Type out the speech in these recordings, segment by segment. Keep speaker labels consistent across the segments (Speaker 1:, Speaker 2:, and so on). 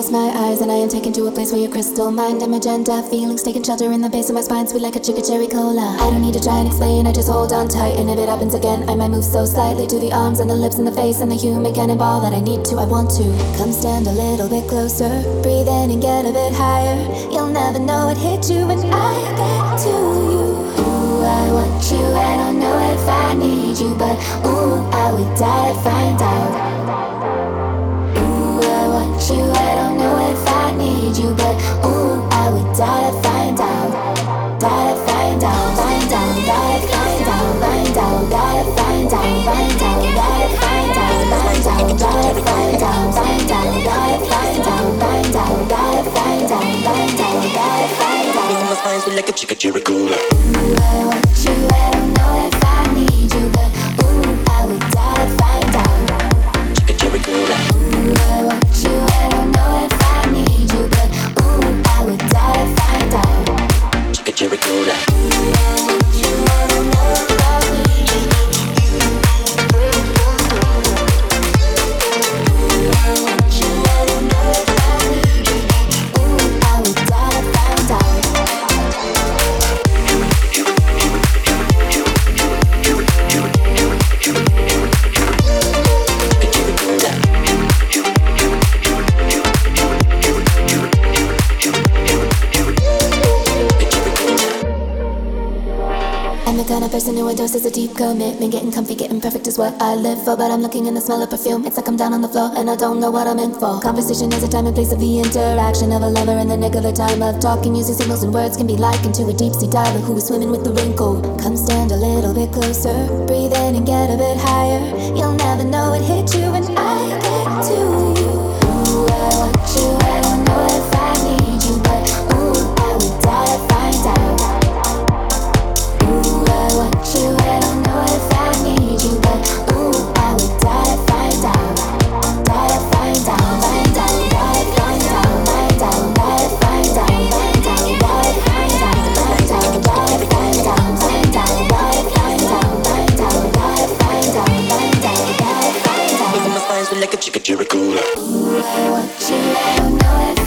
Speaker 1: Close my eyes and I am taken to a place where your crystal mind and magenta feelings taking shelter in the base of my spine, sweet like a chicken cherry cola. I don't need to try and explain, I just hold on tight, and if it happens again, I might move so slightly to the arms and the lips and the face and the human cannonball that I need to, I want to. Come stand a little bit closer, breathe in and get a bit higher. You'll never know it hit you when I get to you. Ooh, I want you, I don't know if I need you, but ooh, I would die to find out. Need you, but ooh, I would die to find out. Die to find out, find out, die to find out, find out, die to find out, find out, die to find out, find out, die to find out, find out, die to find out, find out, die to find out, find out, die to find out.
Speaker 2: Like a chicken cherry cola.
Speaker 1: overdose is a deep commitment. Getting comfy, getting perfect is what I live for. But I'm looking in the smell of perfume. It's like I'm down on the floor and I don't know what I'm in for. Conversation is a time and place of the interaction of a lover in the nick of the time of talking. Using signals and words can be likened to a deep sea diver who is swimming with the wrinkle. Come stand a little bit closer, breathe in and get a bit higher. You'll never know it hit you when I. Ooh, what you know
Speaker 3: it.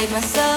Speaker 3: Save myself.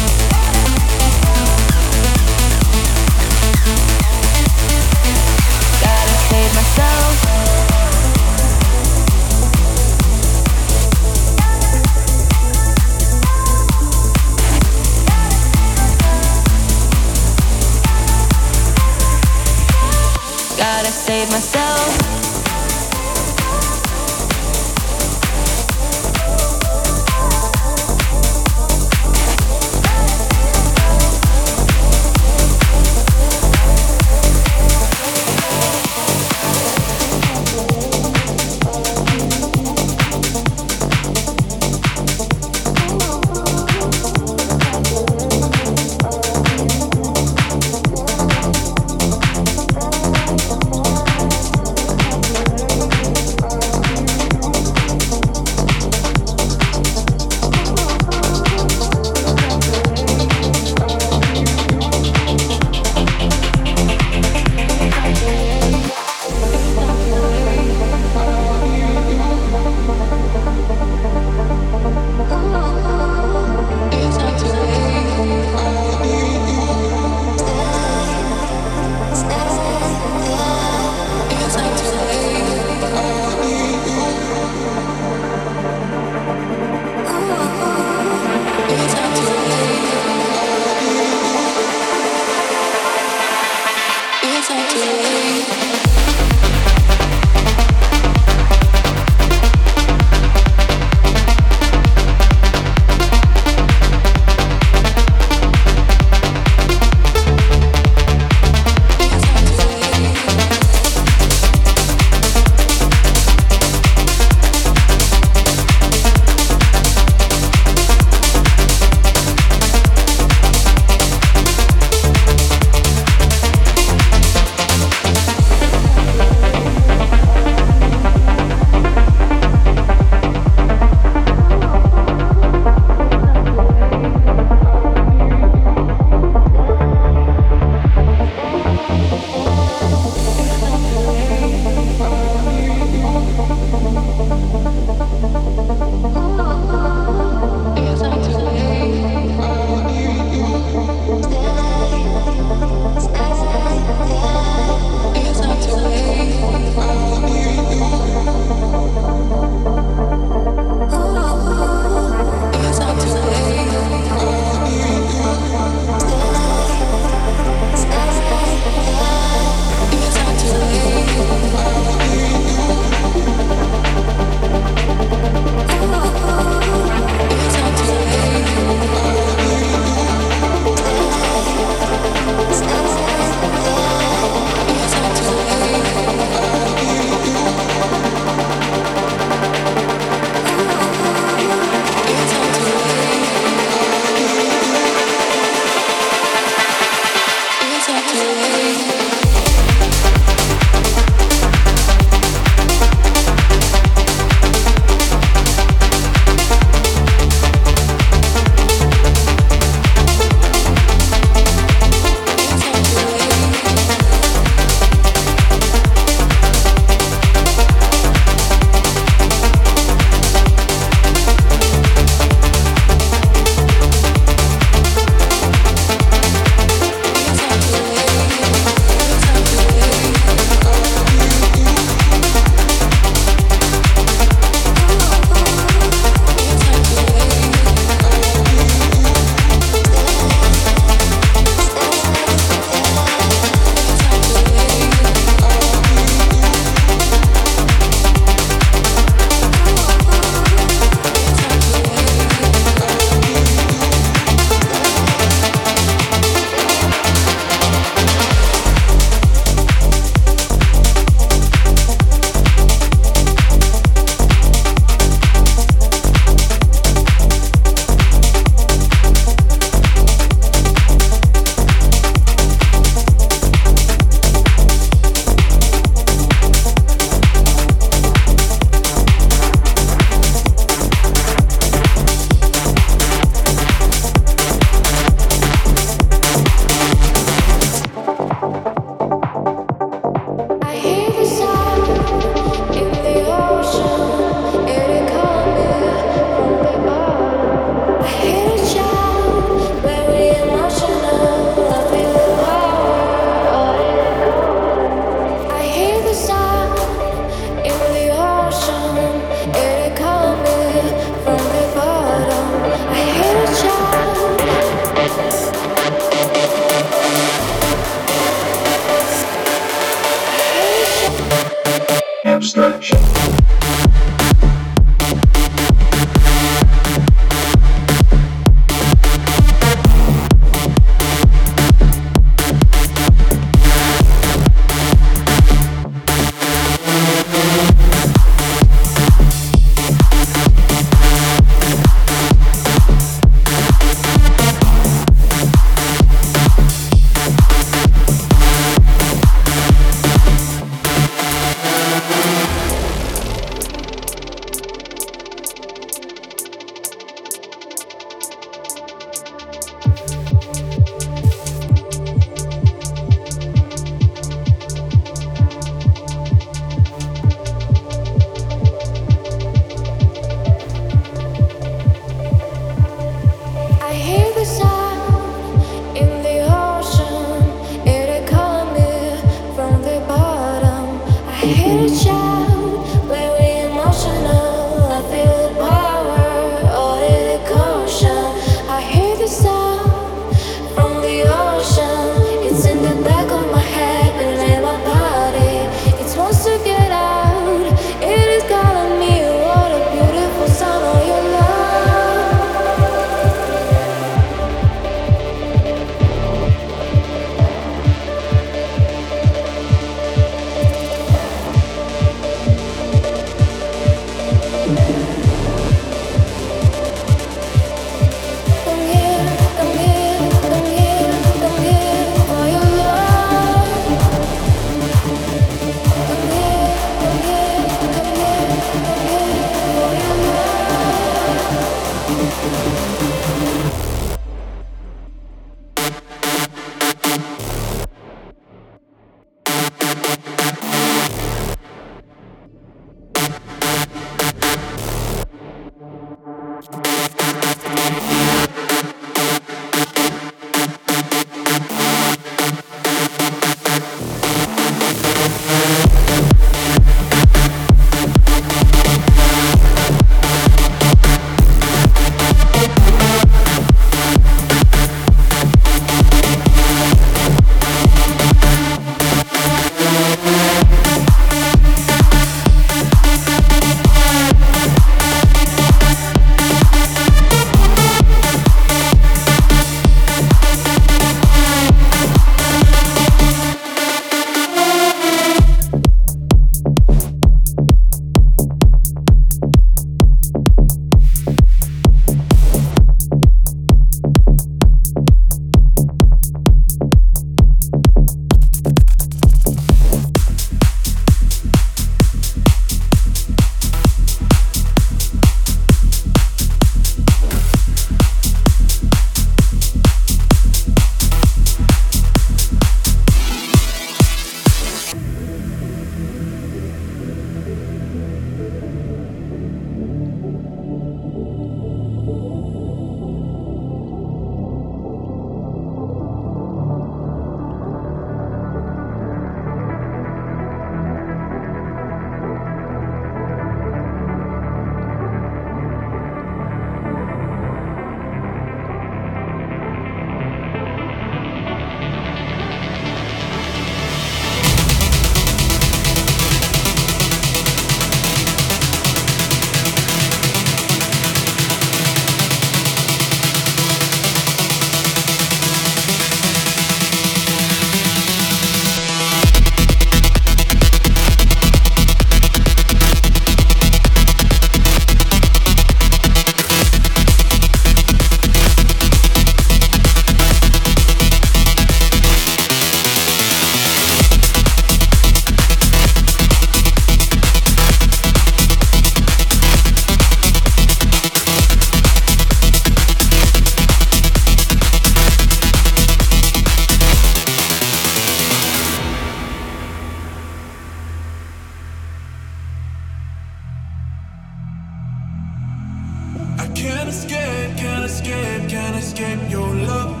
Speaker 3: Can't
Speaker 4: escape, can't escape, can't escape your love.